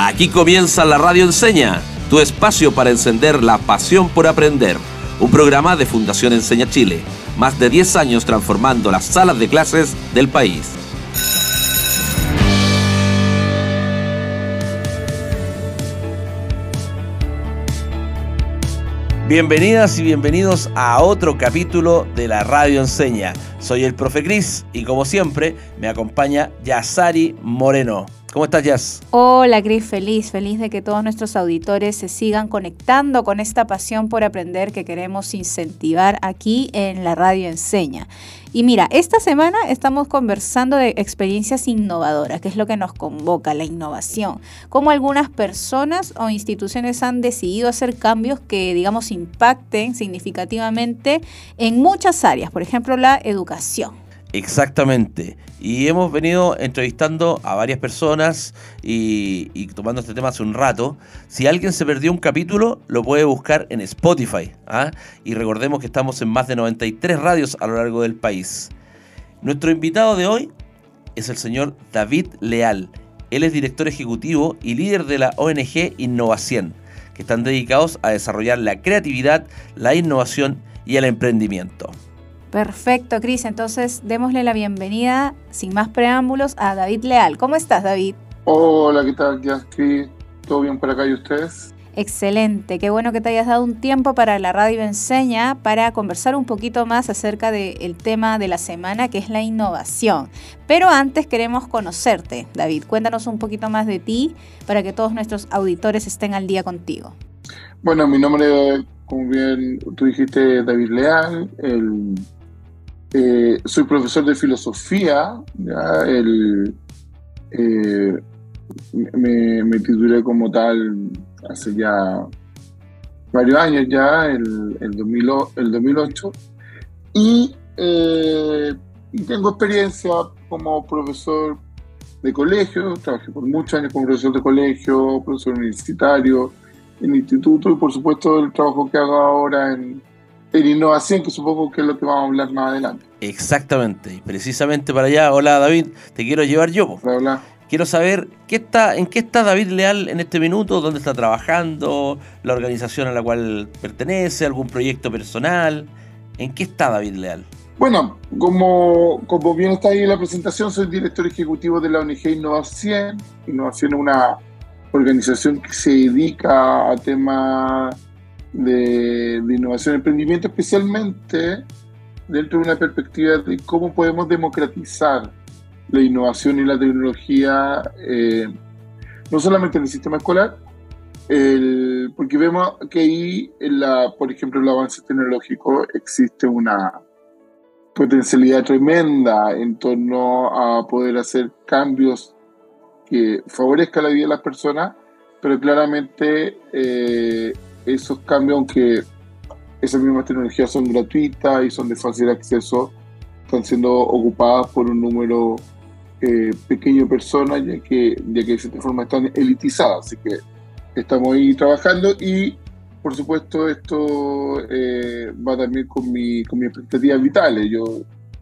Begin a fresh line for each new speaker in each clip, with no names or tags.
Aquí comienza la Radio Enseña, tu espacio para encender la pasión por aprender. Un programa de Fundación Enseña Chile, más de 10 años transformando las salas de clases del país. Bienvenidas y bienvenidos a otro capítulo de la Radio Enseña. Soy el profe Cris y como siempre me acompaña Yasari Moreno. ¿Cómo estás, Yas?
Hola, Cris, feliz, feliz de que todos nuestros auditores se sigan conectando con esta pasión por aprender que queremos incentivar aquí en la Radio Enseña. Y mira, esta semana estamos conversando de experiencias innovadoras, que es lo que nos convoca, la innovación. Cómo algunas personas o instituciones han decidido hacer cambios que, digamos, impacten significativamente en muchas áreas, por ejemplo, la educación.
Exactamente. Y hemos venido entrevistando a varias personas y, tomando este tema hace un rato. Si alguien se perdió un capítulo, lo puede buscar en Spotify. ¿ah? Y recordemos que estamos en más de 93 radios a lo largo del país. Nuestro invitado de hoy es el señor David Leal. Él es director ejecutivo y líder de la ONG Innovación, que están dedicados a desarrollar la creatividad, la innovación y el emprendimiento.
Perfecto, Cris. Entonces, démosle la bienvenida, sin más preámbulos, a David Leal. ¿Cómo estás, David?
Hola, ¿qué tal, Cris? ¿Todo bien por acá y ustedes?
Excelente, qué bueno que te hayas dado un tiempo para la radio enseña para conversar un poquito más acerca del tema de la semana que es la innovación. Pero antes queremos conocerte, David. Cuéntanos un poquito más de ti para que todos nuestros auditores estén al día contigo.
Bueno, mi nombre, como bien tú dijiste, David Leal. El eh, soy profesor de filosofía, El, eh, me, titulé como tal hace ya varios años ya, el, el, 2008, eh, y, tengo experiencia como profesor de colegio, trabajé por muchos años como profesor de colegio, profesor universitario, en instituto y por supuesto el trabajo que hago ahora en, en innovación, que supongo que es lo que vamos a hablar más adelante.
Exactamente, y precisamente para allá, hola David, te quiero llevar yo.
Hola.
Quiero saber qué está, en qué está David Leal en este minuto, dónde está trabajando, la organización a la cual pertenece, algún proyecto personal. ¿En qué está David Leal?
Bueno, como, como bien está ahí en la presentación, soy director ejecutivo de la ONG Innovación. Innovación es una organización que se dedica a temas de, innovación y emprendimiento, especialmente dentro de una perspectiva de cómo podemos democratizar la innovación y la tecnología, eh, no solamente en el sistema escolar, porque vemos que ahí, en la, por ejemplo, el avance tecnológico, existe una potencialidad tremenda en torno a poder hacer cambios que favorezcan la vida de las personas, pero claramente eh, esos cambios, aunque esas mismas tecnologías son gratuitas y son de fácil acceso, están siendo ocupadas por un número eh, pequeño de personas, ya que, de cierta forma están elitizadas. Así que estamos ahí trabajando y, por supuesto, esto eh, va también con, mi, con mis expectativas vitales. Yo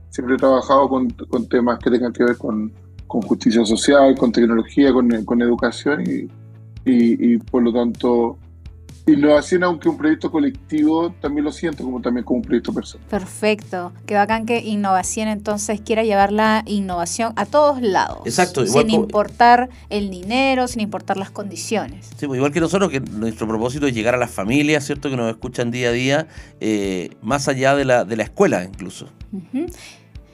siempre he trabajado con, con temas que tengan que ver con, con justicia social, con tecnología, con, con educación y, y, y por lo tanto Innovación, aunque un proyecto colectivo, también lo siento como también como un proyecto personal.
Perfecto. Qué bacán que Innovación entonces quiera llevar la innovación a todos lados.
Exacto.
sin importar el dinero, sin importar las condiciones.
Sí, pues igual que nosotros, que nuestro propósito es llegar a las familias, ¿cierto? Que nos escuchan día a día, eh, más allá de la, de la escuela incluso.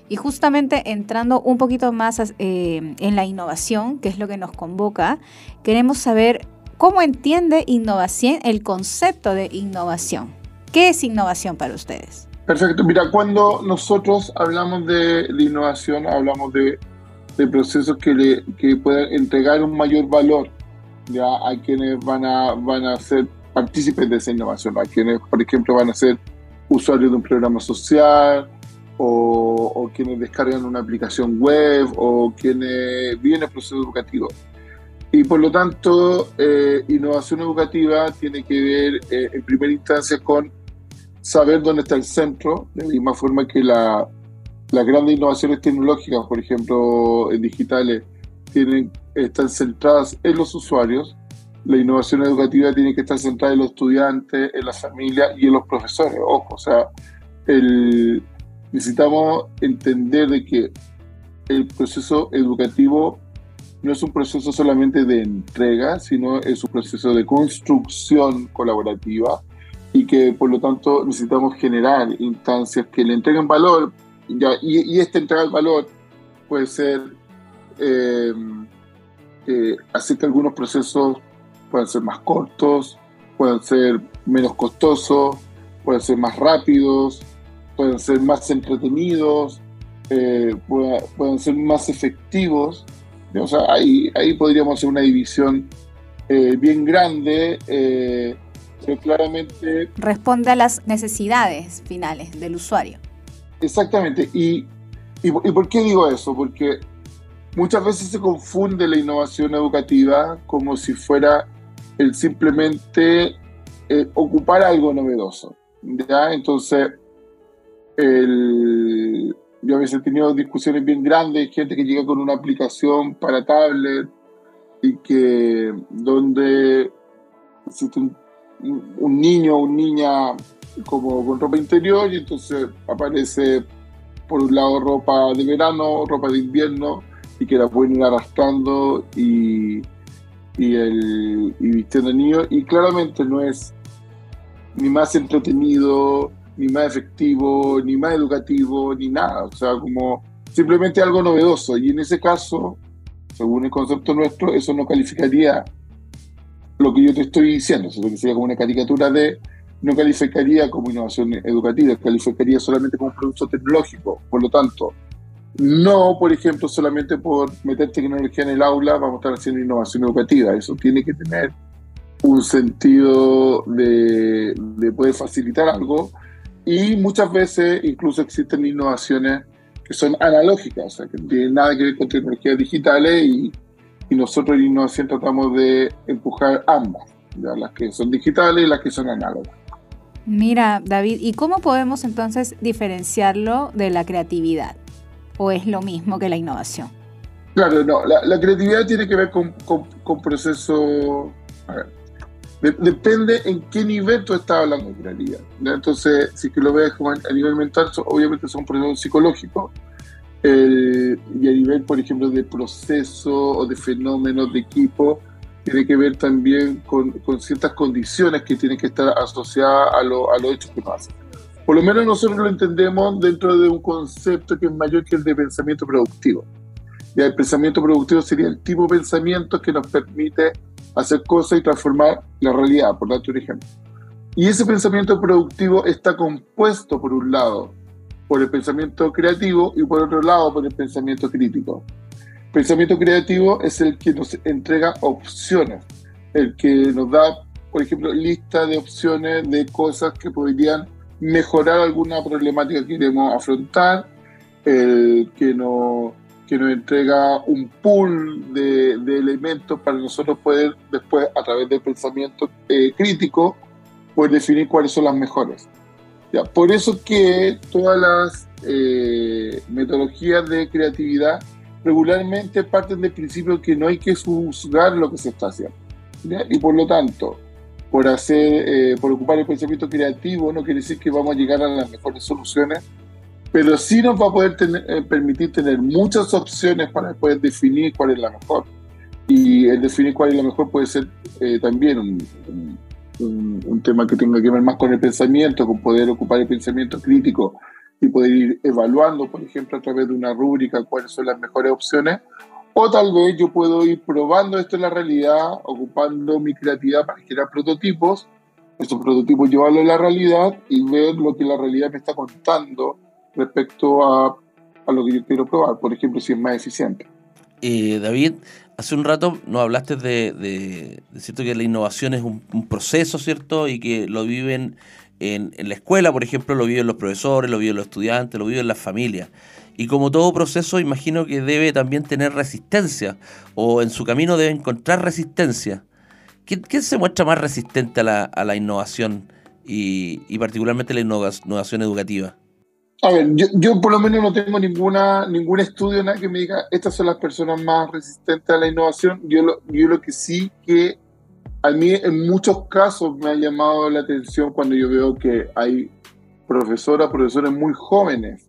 Y justamente entrando un poquito más eh, en la innovación, que es lo que nos convoca, queremos saber ¿Cómo entiende innovación el concepto de innovación? ¿Qué es innovación para ustedes?
Perfecto. Mira, cuando nosotros hablamos de, innovación, hablamos de, procesos que, le, que puedan entregar un mayor valor ya a quienes van a, van a ser partícipes de esa innovación, a quienes, por ejemplo, van a ser usuarios de un programa social o, o quienes descargan una aplicación web o quienes vienen el proceso educativo. Y por lo tanto, eh, innovación educativa tiene que ver eh, en primera instancia con saber dónde está el centro, de la misma forma que la, las grandes innovaciones tecnológicas, por ejemplo, digitales, tienen están centradas en los usuarios, la innovación educativa tiene que estar centrada en los estudiantes, en la familia y en los profesores. Ojo, o sea, el, necesitamos entender de que el proceso educativo no es un proceso solamente de entrega, sino es un proceso de construcción colaborativa y que por lo tanto necesitamos generar instancias que le entreguen valor y, y este entregar valor puede ser eh, eh, hacer que algunos procesos puedan ser más cortos, puedan ser menos costosos, pueden ser más rápidos, pueden ser más entretenidos, eh, puedan, ser más efectivos. O sea, ahí, ahí podríamos hacer una división eh, bien grande, eh, pero claramente...
Responde a las necesidades finales del usuario.
Exactamente. Y, y, y por qué digo eso? Porque muchas veces se confunde la innovación educativa como si fuera el simplemente eh, ocupar algo novedoso. ¿ya? Entonces, el, yo a veces he tenido discusiones bien grandes, gente que llega con una aplicación para tablet y que donde existe un, niño o una niña como con ropa interior y entonces aparece por un lado ropa de verano, ropa de invierno y que la pueden ir arrastrando y, y, el, y vistiendo niños. Y claramente no es ni más entretenido, ni más efectivo, ni más educativo, ni nada. O sea, como simplemente algo novedoso. Y en ese caso, según el concepto nuestro, eso no calificaría lo que yo te estoy diciendo. Eso sería como una caricatura de. No calificaría como innovación educativa, calificaría solamente como un producto tecnológico. Por lo tanto, no, por ejemplo, solamente por meter tecnología en el aula vamos a estar haciendo innovación educativa. Eso tiene que tener un sentido de, poder facilitar algo y muchas veces incluso existen innovaciones que son analógicas, o sea, que no tienen nada que ver con tecnologías digitales y, nosotros en innovación tratamos de empujar ambas, las que son digitales y las que son análogas.
Mira, David, ¿y cómo podemos entonces diferenciarlo de la creatividad? o es lo mismo que la innovación?
Claro, no, la, creatividad tiene que ver con, con, procesos... depende en qué nivel tú estás hablando de creatividad. Entonces, si que lo ves como a nivel mental, obviamente son procesos psicológicos. y a nivel, por ejemplo, de proceso o de fenómenos de equipo, tiene que ver también con, con ciertas condiciones que tienen que estar asociadas a, a los hechos que pasan. Por lo menos nosotros lo entendemos dentro de un concepto que es mayor que el de pensamiento productivo. Y el pensamiento productivo sería el tipo de pensamiento que nos permite hacer cosas y transformar la realidad, por darte un ejemplo. Y ese pensamiento productivo está compuesto, por un lado, por el pensamiento creativo y por otro lado, por el pensamiento crítico. Pensamiento creativo es el que nos entrega opciones, el que nos da, por ejemplo, lista de opciones de cosas que podrían mejorar alguna problemática que queremos afrontar, el que, nos, que nos entrega un pool de, elementos para nosotros poder después, a través del pensamiento eh, crítico, poder definir cuáles son las mejores. Ya, por eso que todas las eh, metodologías de creatividad regularmente parten del principio que no hay que juzgar lo que se está haciendo. Y por lo tanto, por hacer, eh, por ocupar el pensamiento creativo, no quiere decir que vamos a llegar a las mejores soluciones, pero sí nos va a poder eh, permitir tener muchas opciones para poder definir cuál es la mejor. Y el definir cuál es la mejor puede ser eh, también un, un, tema que tenga que ver más con el pensamiento, con poder ocupar el pensamiento crítico y poder ir evaluando, por ejemplo, a través de una rúbrica cuáles son las mejores opciones, o tal vez yo puedo ir probando esto en la realidad, ocupando mi creatividad para crear prototipos, esos prototipos llevarlo a la realidad y ver lo que la realidad me está contando respecto a, a lo que yo quiero probar, por ejemplo, si es más eficiente.
Eh, David, hace un rato nos hablaste de, de, cierto que la innovación es un, proceso, ¿cierto? Y que lo viven en, la escuela, por ejemplo, lo viven los profesores, lo viven los estudiantes, lo viven las familias. Y como todo proceso, imagino que debe también tener resistencia, o en su camino debe encontrar resistencia. ¿Quién, se muestra más resistente a la, innovación y, particularmente la innovación educativa?
A ver, yo, por lo menos no tengo ninguna ningún estudio nada que me diga estas son las personas más resistentes a la innovación. Yo lo, yo lo que sí que a mí en muchos casos me ha llamado la atención cuando yo veo que hay profesoras, profesores muy jóvenes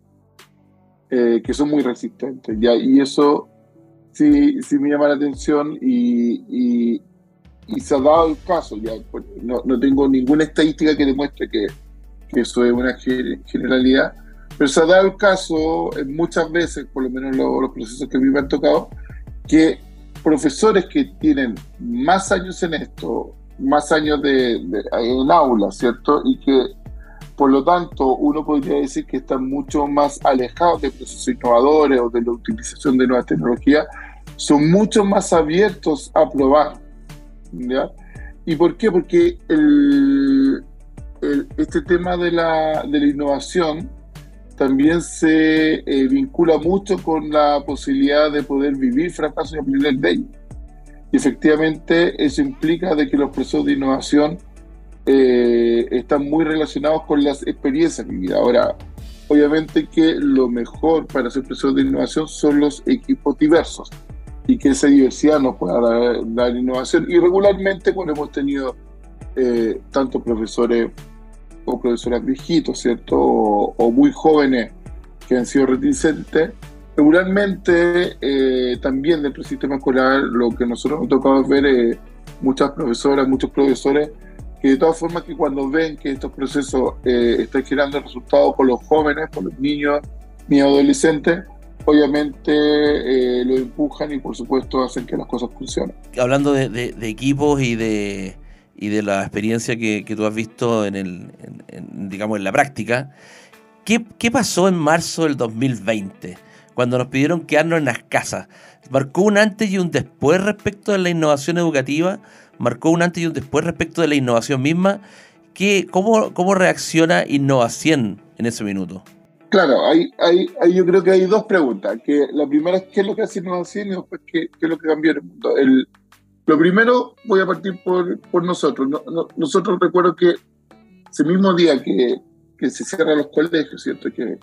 eh, que son muy resistentes. Y eso sí, sí me llama la atención y, y, se ha dado el caso. ¿ya? Pues, no, no tengo ninguna estadística que demuestre que, que eso es una generalidad pero se ha dado el caso muchas veces, por lo menos los, procesos que a mí me han tocado, que profesores que tienen más años en esto, más años de, en aula, ¿cierto? Y que por lo tanto uno podría decir que están mucho más alejados de procesos innovadores o de la utilización de nuevas tecnologías, son mucho más abiertos a probar. ¿ya? ¿Y por qué? Porque el, este tema de la, de la innovación también se eh, vincula mucho con la posibilidad de poder vivir fracasos y aprender de ellos. Y efectivamente eso implica de que los procesos de innovación eh, están muy relacionados con las experiencias vividas. Ahora, obviamente que lo mejor para hacer procesos de innovación son los equipos diversos y que esa diversidad nos pueda dar, innovación. Y regularmente cuando hemos tenido eh, tantos profesores o profesoras viejitos, ¿cierto? O, muy jóvenes que han sido reticentes. Regularmente, eh, también dentro del sistema escolar, lo que nosotros nos tocado ver es muchas profesoras, muchos profesores, que de todas formas que cuando ven que estos procesos eh, están generando resultados con los jóvenes, con los niños, ni adolescentes, obviamente eh, lo empujan y por supuesto hacen que las cosas funcionen.
Hablando de equipos y de, y de la experiencia que, tú has visto en, el, digamos, en la práctica, ¿qué, ¿qué, pasó en marzo del 2020? Cuando nos pidieron quedarnos en las casas. ¿Marcó un antes y un después respecto de la innovación educativa? ¿Marcó un antes y un después respecto de la innovación misma? ¿Qué, cómo, ¿Cómo reacciona Innovación en ese minuto?
Claro, hay, hay, yo creo que hay dos preguntas. Que la primera es qué es lo que hace innovación y después qué, qué es lo que cambió en el mundo. El, lo primero, voy a partir por, por nosotros. nosotros recuerdo que ese mismo día que, que se cierran los colegios, ¿cierto? Que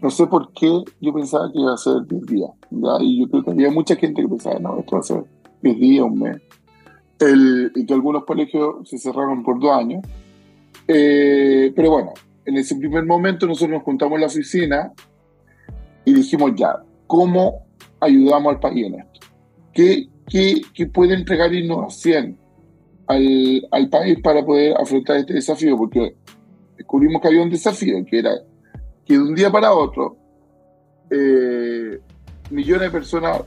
no sé por qué yo pensaba que iba a ser 10 días. Y yo creo que había mucha gente que pensaba, no, esto va a ser 10 días, un mes. El, y que algunos colegios se cerraron por dos años. Eh, pero bueno, en ese primer momento nosotros nos juntamos en la oficina y dijimos ya, ¿cómo ayudamos al país en esto? ¿Qué, que, puede entregar innovación al, al, país para poder afrontar este desafío, porque descubrimos que había un desafío, que era que de un día para otro, eh, millones de personas,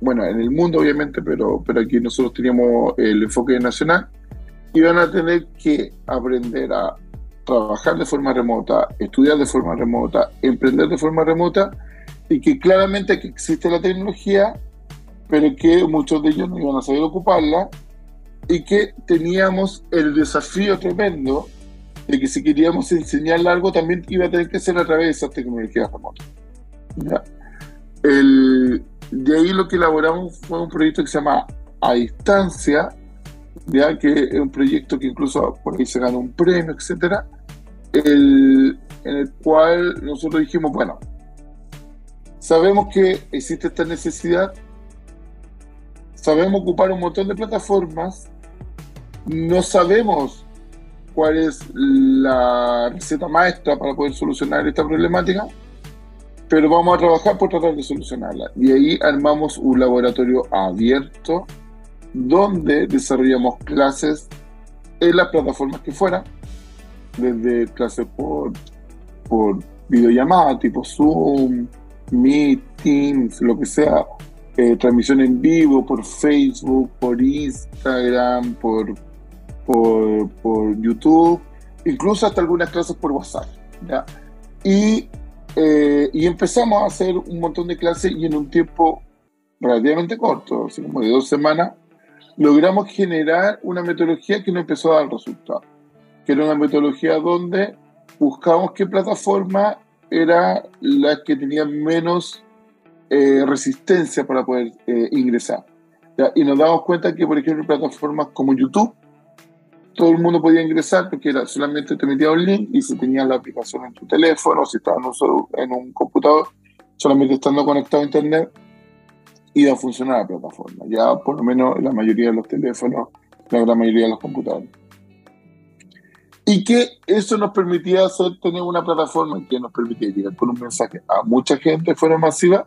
bueno, en el mundo obviamente, pero, pero aquí nosotros teníamos el enfoque nacional, iban a tener que aprender a trabajar de forma remota, estudiar de forma remota, emprender de forma remota, y que claramente que existe la tecnología pero que muchos de ellos no iban a saber ocuparla y que teníamos el desafío tremendo de que si queríamos enseñar algo también iba a tener que ser a través de esas tecnologías remotas. El, de ahí lo que elaboramos fue un proyecto que se llama A Distancia, ¿ya? que es un proyecto que incluso por ahí se ganó un premio, etcétera, el, en el cual nosotros dijimos, bueno, sabemos que existe esta necesidad, sabemos ocupar un montón de plataformas, no sabemos cuál es la receta maestra para poder solucionar esta problemática, pero vamos a trabajar por tratar de solucionarla. Y ahí armamos un laboratorio abierto donde desarrollamos clases en las plataformas que fueran, desde clases por, por videollamada, tipo Zoom, Meet, Teams, lo que sea, eh, transmisión en vivo por Facebook, por Instagram, por, por, YouTube, incluso hasta algunas clases por WhatsApp. Y, eh, y empezamos a hacer un montón de clases y en un tiempo relativamente corto, así como de dos semanas, logramos generar una metodología que nos empezó a dar resultados, que era una metodología donde buscamos qué plataforma era la que tenía menos eh, resistencia para poder eh, ingresar. Y nos damos cuenta que, por ejemplo, plataformas como YouTube todo el mundo podía ingresar porque era solamente te metía un link y si tenías la aplicación en tu teléfono, si estabas en un computador, solamente estando conectado a internet, iba a funcionar la plataforma. Ya por lo menos la mayoría de los teléfonos, la gran mayoría de los computadores. Y que eso nos permitía hacer, tener una plataforma que nos permitía llegar con un mensaje a mucha gente de forma masiva,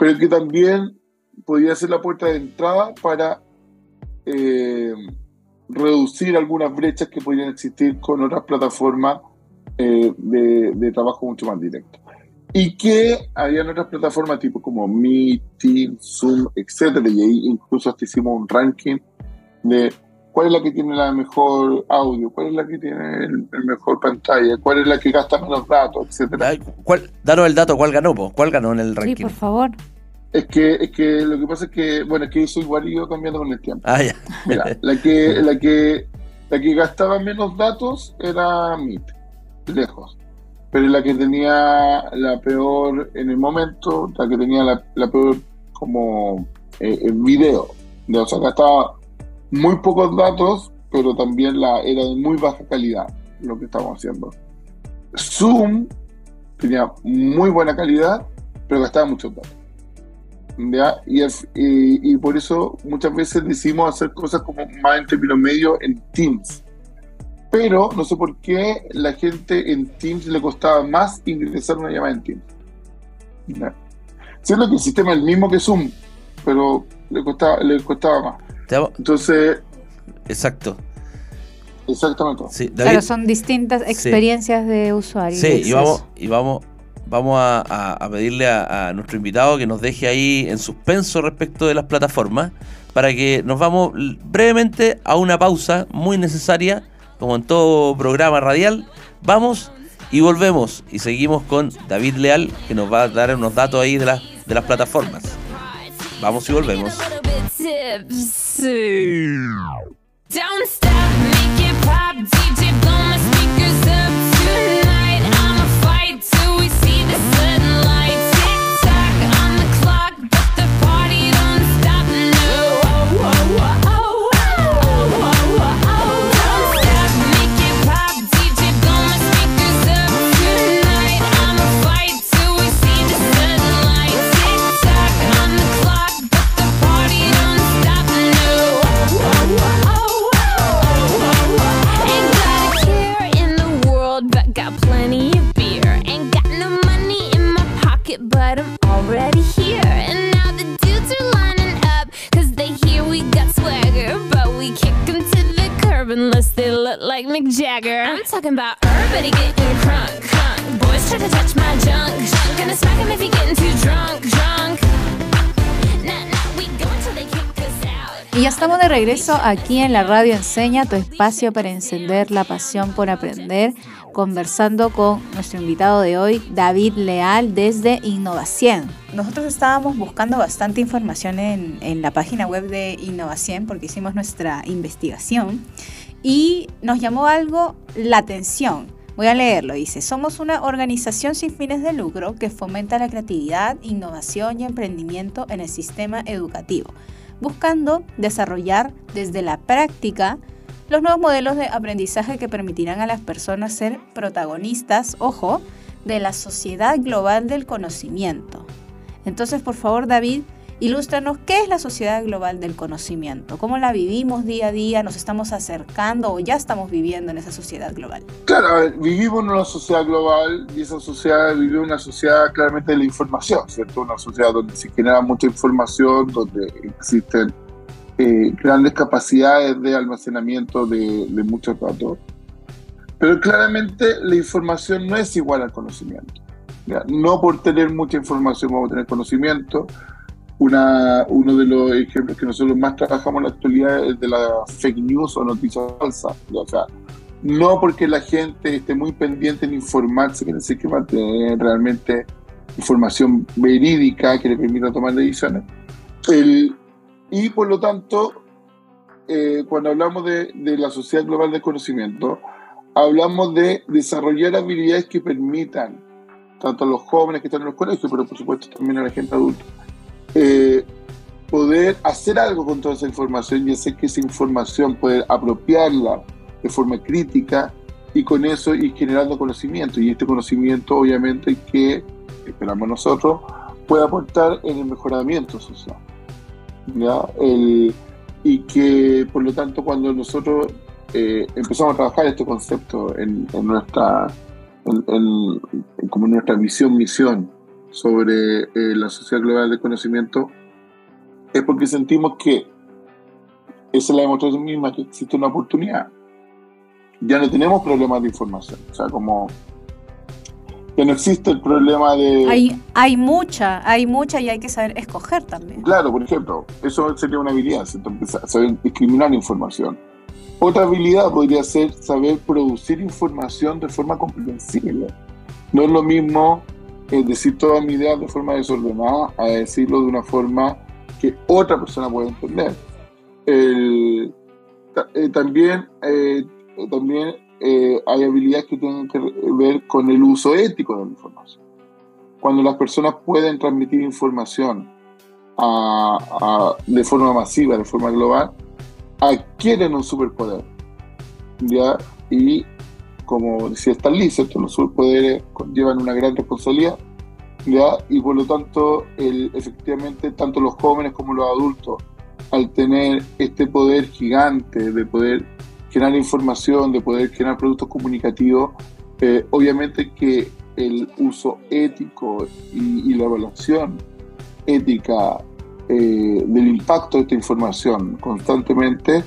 pero que también podía ser la puerta de entrada para eh, reducir algunas brechas que podían existir con otras plataformas eh, de, trabajo mucho más directo. Y que habían otras plataformas tipo como Meet, Zoom, etcétera, y ahí incluso hasta hicimos un ranking de cuál es la que tiene la mejor audio, cuál es la que tiene el, mejor pantalla, cuál es la que gasta menos datos, etcétera.
¿Cuál, danos el dato, ¿cuál ganó? ¿Cuál ganó en el ranking? Sí,
por favor.
Es que, es que lo que pasa es que, bueno, es que eso igual iba cambiando con el tiempo.
Ah, ya.
Mira, la que, la que, la que gastaba menos datos era Meet, lejos. Pero la que tenía la peor en el momento, la que tenía la, peor como eh, video. o sea, gastaba muy pocos datos, pero también la, era de muy baja calidad lo que estábamos haciendo. Zoom tenía muy buena calidad, pero gastaba muchos datos. Y, y, por eso muchas veces decidimos hacer cosas como más en términos medios en Teams. Pero no sé por qué la gente en Teams le costaba más ingresar una llamada en Teams. Siendo que el sistema es el mismo que Zoom, pero le costaba, le costaba más. Entonces.
Exacto.
Exactamente.
Sí, Pero son distintas experiencias de usuario.
Sí, y vamos, y vamos, vamos a, pedirle a, nuestro invitado que nos deje ahí en suspenso respecto de las plataformas para que nos vamos brevemente a una pausa muy necesaria, como en todo programa radial. Vamos y volvemos y seguimos con David Leal que nos va a dar unos datos ahí de, las de las plataformas. Vamos y volvemos. Don't stop, make
Y ya estamos de regreso aquí en la radio Enseña, tu espacio para encender la pasión por aprender, conversando con nuestro invitado de hoy, David Leal, desde Innovación. Nosotros estábamos buscando bastante información en, en la página web de Innovación porque hicimos nuestra investigación y nos llamó algo la atención. Voy a leerlo, dice, somos una organización sin fines de lucro que fomenta la creatividad, innovación y emprendimiento en el sistema educativo, buscando desarrollar desde la práctica los nuevos modelos de aprendizaje que permitirán a las personas ser protagonistas, ojo, de la sociedad global del conocimiento. Entonces, por favor, David, Ilústranos qué es la sociedad global del conocimiento, cómo la vivimos día a día, nos estamos acercando o ya estamos viviendo en esa sociedad global.
Claro, vivimos en una sociedad global y esa sociedad vive una sociedad claramente de la información, ¿cierto? Una sociedad donde se genera mucha información, donde existen eh, grandes capacidades de almacenamiento de, de muchos datos. Pero claramente la información no es igual al conocimiento. No por tener mucha información vamos a tener conocimiento, una, uno de los ejemplos que nosotros más trabajamos en la actualidad es de la fake news o noticias falsas. O sea, no porque la gente esté muy pendiente en informarse, que decir que va a tener realmente información verídica que le permita tomar decisiones. El, y por lo tanto, eh, cuando hablamos de, de, la sociedad global del conocimiento, hablamos de desarrollar habilidades que permitan tanto a los jóvenes que están en los colegios, pero por supuesto también a la gente adulta, eh, poder hacer algo con toda esa información y hacer que esa información, poder apropiarla de forma crítica y con eso ir generando conocimiento. Y este conocimiento, obviamente, que esperamos nosotros, puede aportar en el mejoramiento social. ¿ya? El, y que, por lo tanto, cuando nosotros eh, empezamos a trabajar este concepto en, nuestra, en, como nuestra visión, misión sobre eh, la sociedad global de conocimiento, es porque sentimos que esa es la demostración misma que existe una oportunidad ya no tenemos problemas de información. O sea, como que no existe el problema de...
Hay, hay mucha, hay mucha y hay que saber escoger también.
Claro, por ejemplo, eso sería una habilidad, saber discriminar información. Otra habilidad podría ser saber producir información de forma comprensible. No es lo mismo eh, decir toda mi idea de forma desordenada a decirlo de una forma que otra persona pueda entender. El, eh, también eh, también eh, hay habilidades que tienen que ver con el uso ético de la información. Cuando las personas pueden transmitir información de forma masiva, de forma global, adquieren un superpoder. ¿ya? Y como decía Stan Lee, los superpoderes llevan una gran responsabilidad. ¿ya? Y por lo tanto, el, efectivamente, tanto los jóvenes como los adultos, al tener este poder gigante de poder generar información, de poder generar productos comunicativos, eh, obviamente que el uso ético y, la evaluación ética eh, del impacto de esta información constantemente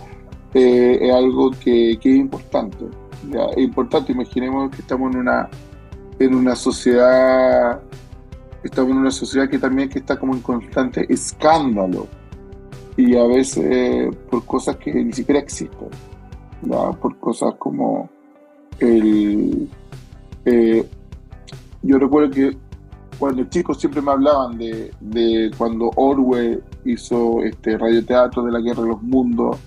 eh, es algo que, es importante. Es importante, imaginemos que estamos en una, en una sociedad, estamos en una sociedad que también que está como en constante escándalo. Y a veces por cosas que ni siquiera existen por cosas como el... Eh, yo recuerdo que cuando chicos siempre me hablaban de, de, cuando Orwell hizo este radioteatro de la Guerra de los Mundos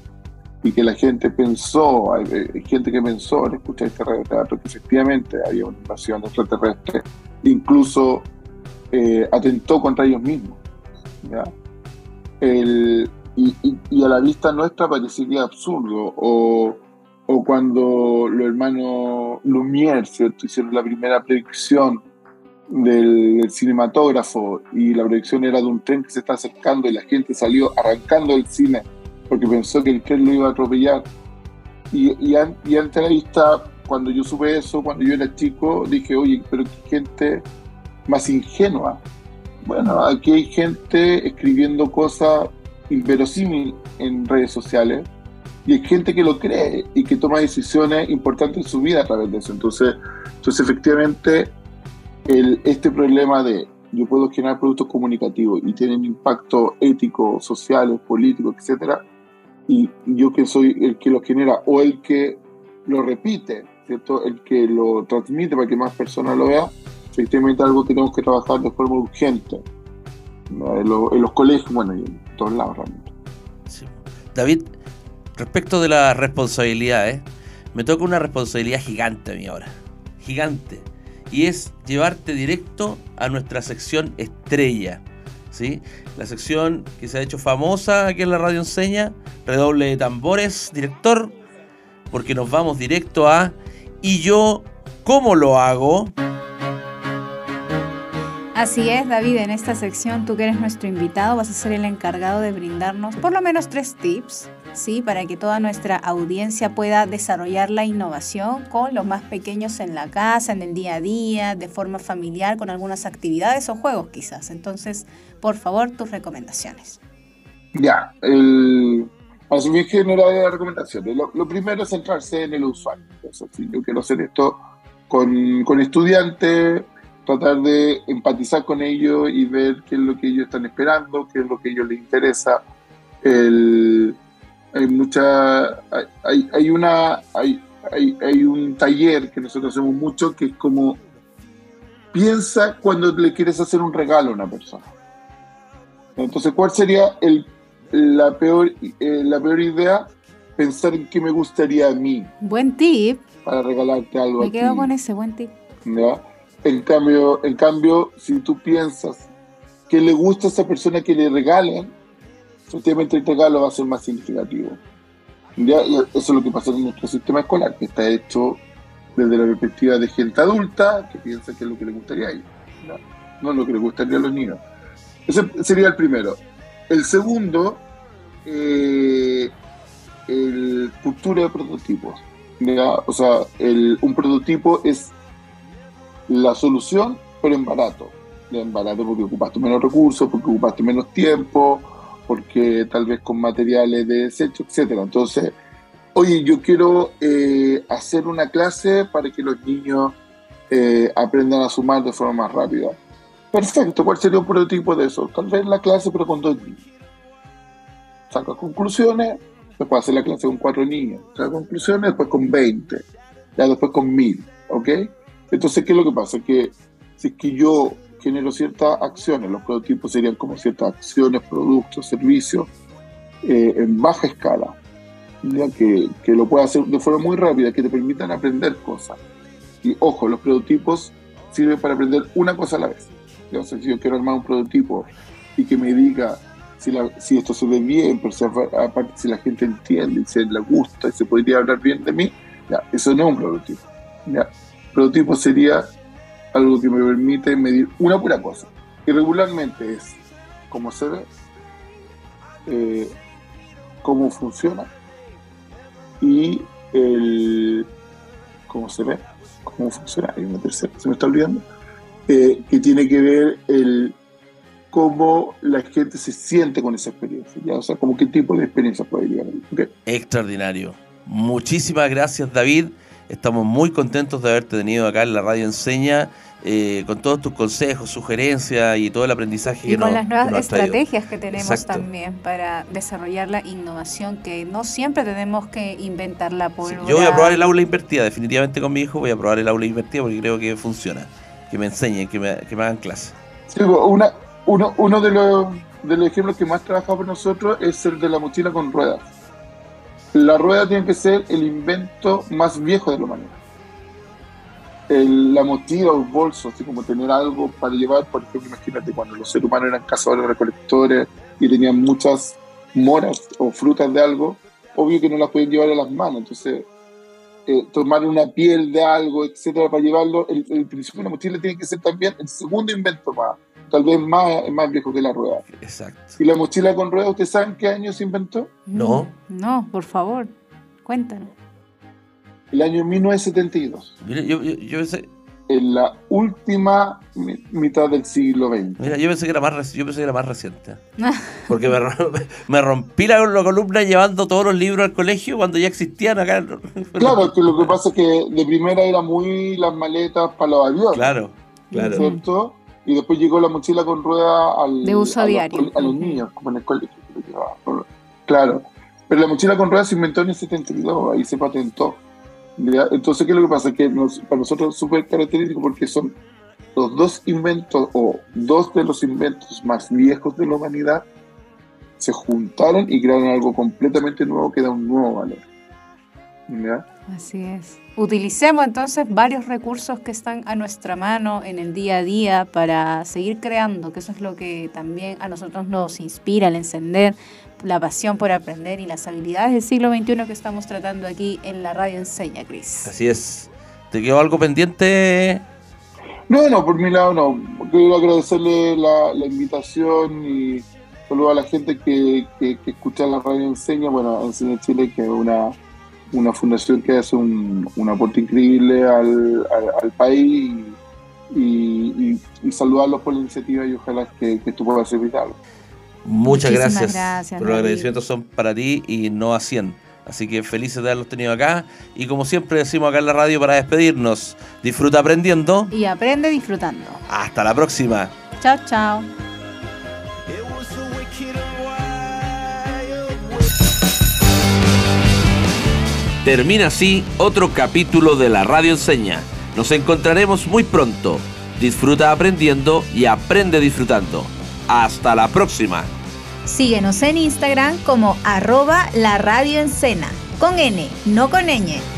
y que la gente pensó, hay, gente que pensó al escuchar este radioteatro que efectivamente había una invasión extraterrestre, incluso eh, atentó contra ellos mismos. El, y, y, a la vista nuestra parecería absurdo o, o cuando los hermanos Lumière ¿cierto? hicieron la primera predicción del, cinematógrafo y la predicción era de un tren que se está acercando y la gente salió arrancando del cine porque pensó que el tren lo iba a atropellar. Y, y, y ante la vista, cuando yo supe eso, cuando yo era chico, dije, oye, pero qué gente más ingenua. Bueno, aquí hay gente escribiendo cosas inverosímiles en redes sociales y hay gente que lo cree y que toma decisiones importantes en su vida a través de eso. Entonces, entonces efectivamente, el, este problema de yo puedo generar productos comunicativos y tienen impacto ético, social, político, etcétera, y yo que soy el que lo genera o el que lo repite, ¿cierto? el que lo transmite para que más personas lo vean, efectivamente algo que tenemos que trabajar de forma urgente en, los colegios, bueno, y en todos lados realmente.
David, Respecto de la responsabilidad, ¿eh? me toca una responsabilidad gigante a mí ahora. Gigante. Y es llevarte directo a nuestra sección estrella. La sección que se ha hecho famosa aquí en la radio enseña. Redoble de tambores, director. Porque nos vamos directo a ¿Y yo cómo lo hago?
Así es, David, en esta sección tú que eres nuestro invitado vas a ser el encargado de brindarnos por lo menos tres tips ¿sí? para que toda nuestra audiencia pueda desarrollar la innovación con los más pequeños en la casa, en el día a día, de forma familiar, con algunas actividades o juegos quizás. Entonces, por favor, tus recomendaciones.
Ya, el, mi general de recomendaciones. Lo, primero es centrarse en el usuario. yo quiero hacer esto con, con estudiantes, tratar de empatizar con ellos y ver qué es lo que ellos están esperando, qué es lo que a ellos les interesa. El, hay mucha, hay, hay una, hay, hay, hay, un taller que nosotros hacemos mucho que es como piensa cuando le quieres hacer un regalo a una persona. Entonces, ¿cuál sería el, la, peor, eh, la peor idea? Pensar en qué me gustaría a mí.
Buen tip.
Para regalarte algo.
Me quedo con ese buen tip.
En cambio, en cambio, si tú piensas que le gusta a esa persona que le regalen, efectivamente el regalo va a ser más significativo. Ya, eso es lo que pasa en nuestro sistema escolar, que está hecho desde la perspectiva de gente adulta que piensa que es lo que le gustaría a ellos, no, lo que le gustaría a los niños. Ese sería el primero. El segundo, eh, el cultura de prototipos. O sea, un prototipo es la solución, pero en barato. En barato porque ocupaste menos recursos, porque ocupaste menos tiempo, porque tal vez con materiales de desecho, etcétera. Entonces, oye, yo quiero eh, hacer una clase para que los niños eh, aprendan a sumar de forma más rápida. Perfecto, ¿cuál sería un prototipo de eso? Tal vez la clase, pero con dos niños. Saca conclusiones, después hacer la clase con cuatro niños. Saca conclusiones, después con 20, ya después con mil, ¿ok? Entonces, ¿qué es lo que pasa? Que si es que yo genero ciertas acciones, los prototipos serían como ciertas acciones, productos, servicios, eh, en baja escala, ya que, que, lo pueda hacer de forma muy rápida, que te permitan aprender cosas. Y ojo, los prototipos sirven para aprender una cosa a la vez. Entonces, si yo quiero armar un prototipo y que me diga si, si esto se ve bien, pero si, aparte si la gente entiende se le gusta y se podría hablar bien de mí, ya, eso no es un prototipo. Ya prototipo sería algo que me permite medir una pura cosa, que regularmente es cómo se ve, eh, cómo funciona y el cómo se ve, cómo funciona, hay una tercera, se me está olvidando, eh, que tiene que ver el cómo la gente se siente con esa experiencia, ¿ya? o sea, como qué tipo de experiencia puede llegar.
Extraordinario. Muchísimas gracias, David. Estamos muy contentos de haberte tenido acá en la Radio Enseña. Eh, con todos tus consejos, sugerencias y todo el aprendizaje
y que con las nuevas estrategias que tenemos también para desarrollar la innovación, que no siempre tenemos que inventar la pólvora.
yo voy a probar el aula invertida, definitivamente con mi hijo voy a probar el aula invertida porque creo que funciona, que me enseñen, que me, que me hagan clase.
Sí, una, uno, uno de, los, de los ejemplos que más trabajamos nosotros es el de la mochila con ruedas la rueda tiene que ser el invento más viejo de la humanidad. la mochila o el bolso, así como tener algo para llevar, por ejemplo, imagínate cuando los seres humanos eran cazadores recolectores y tenían muchas moras o frutas de algo, obvio que no las pueden llevar a las manos, entonces eh, tomar una piel de algo, etcétera, para llevarlo, el, el principio de la mochila tiene que ser también el segundo invento más, tal vez más, más viejo que la rueda.
Exacto.
¿Y la mochila con ruedas, ustedes saben qué año se inventó?
No.
No, por favor, cuéntanos.
El año 1972.
Mire, yo, yo, yo pensé...
En la última mitad del siglo XX.
Mira, yo pensé que era más, yo pensé que era más reciente. Porque me, me rompí la, columna llevando todos los libros al colegio cuando ya existían acá.
Claro, que lo que pasa es que de primera era muy las maletas para los aviones.
Claro, claro.
¿Cierto? Y después llegó la mochila con rueda al,
de uso
a,
diario.
Los, a los niños, como en el colegio. Claro, pero la mochila con rueda se inventó en el 72, ahí se patentó. Entonces, ¿qué es lo que pasa? Que para nosotros es súper característico porque son los dos inventos o dos de los inventos más viejos de la humanidad se juntaron y crearon algo completamente nuevo que da un nuevo valor.
Así es. Utilicemos entonces varios recursos que están a nuestra mano en el día a día para seguir creando, que eso es lo que también a nosotros nos inspira, el encender la pasión por aprender y las habilidades del siglo XXI que estamos tratando aquí en la radio Enseña, Cris.
Así es. ¿Te quedó algo pendiente?
No, no, por mi lado no. Quiero agradecerle la, invitación y saludo a la gente que, que, que escucha la radio Enseña, bueno, Enseña Chile, que es una una fundación que hace un, aporte increíble al, país y, saludarlos por la iniciativa y ojalá que, que esto pueda servir algo.
Muchas gracias. gracias. los agradecimientos son para ti y no a 100. Así que felices de haberlos tenido acá. Y como siempre decimos acá en la radio para despedirnos, disfruta aprendiendo.
Y aprende disfrutando.
Hasta la próxima.
Chao, chao.
Termina así otro capítulo de la Radio Enseña. Nos encontraremos muy pronto. Disfruta aprendiendo y aprende disfrutando. Hasta la próxima.
Síguenos en Instagram como arroba la radio con N, no con ñ.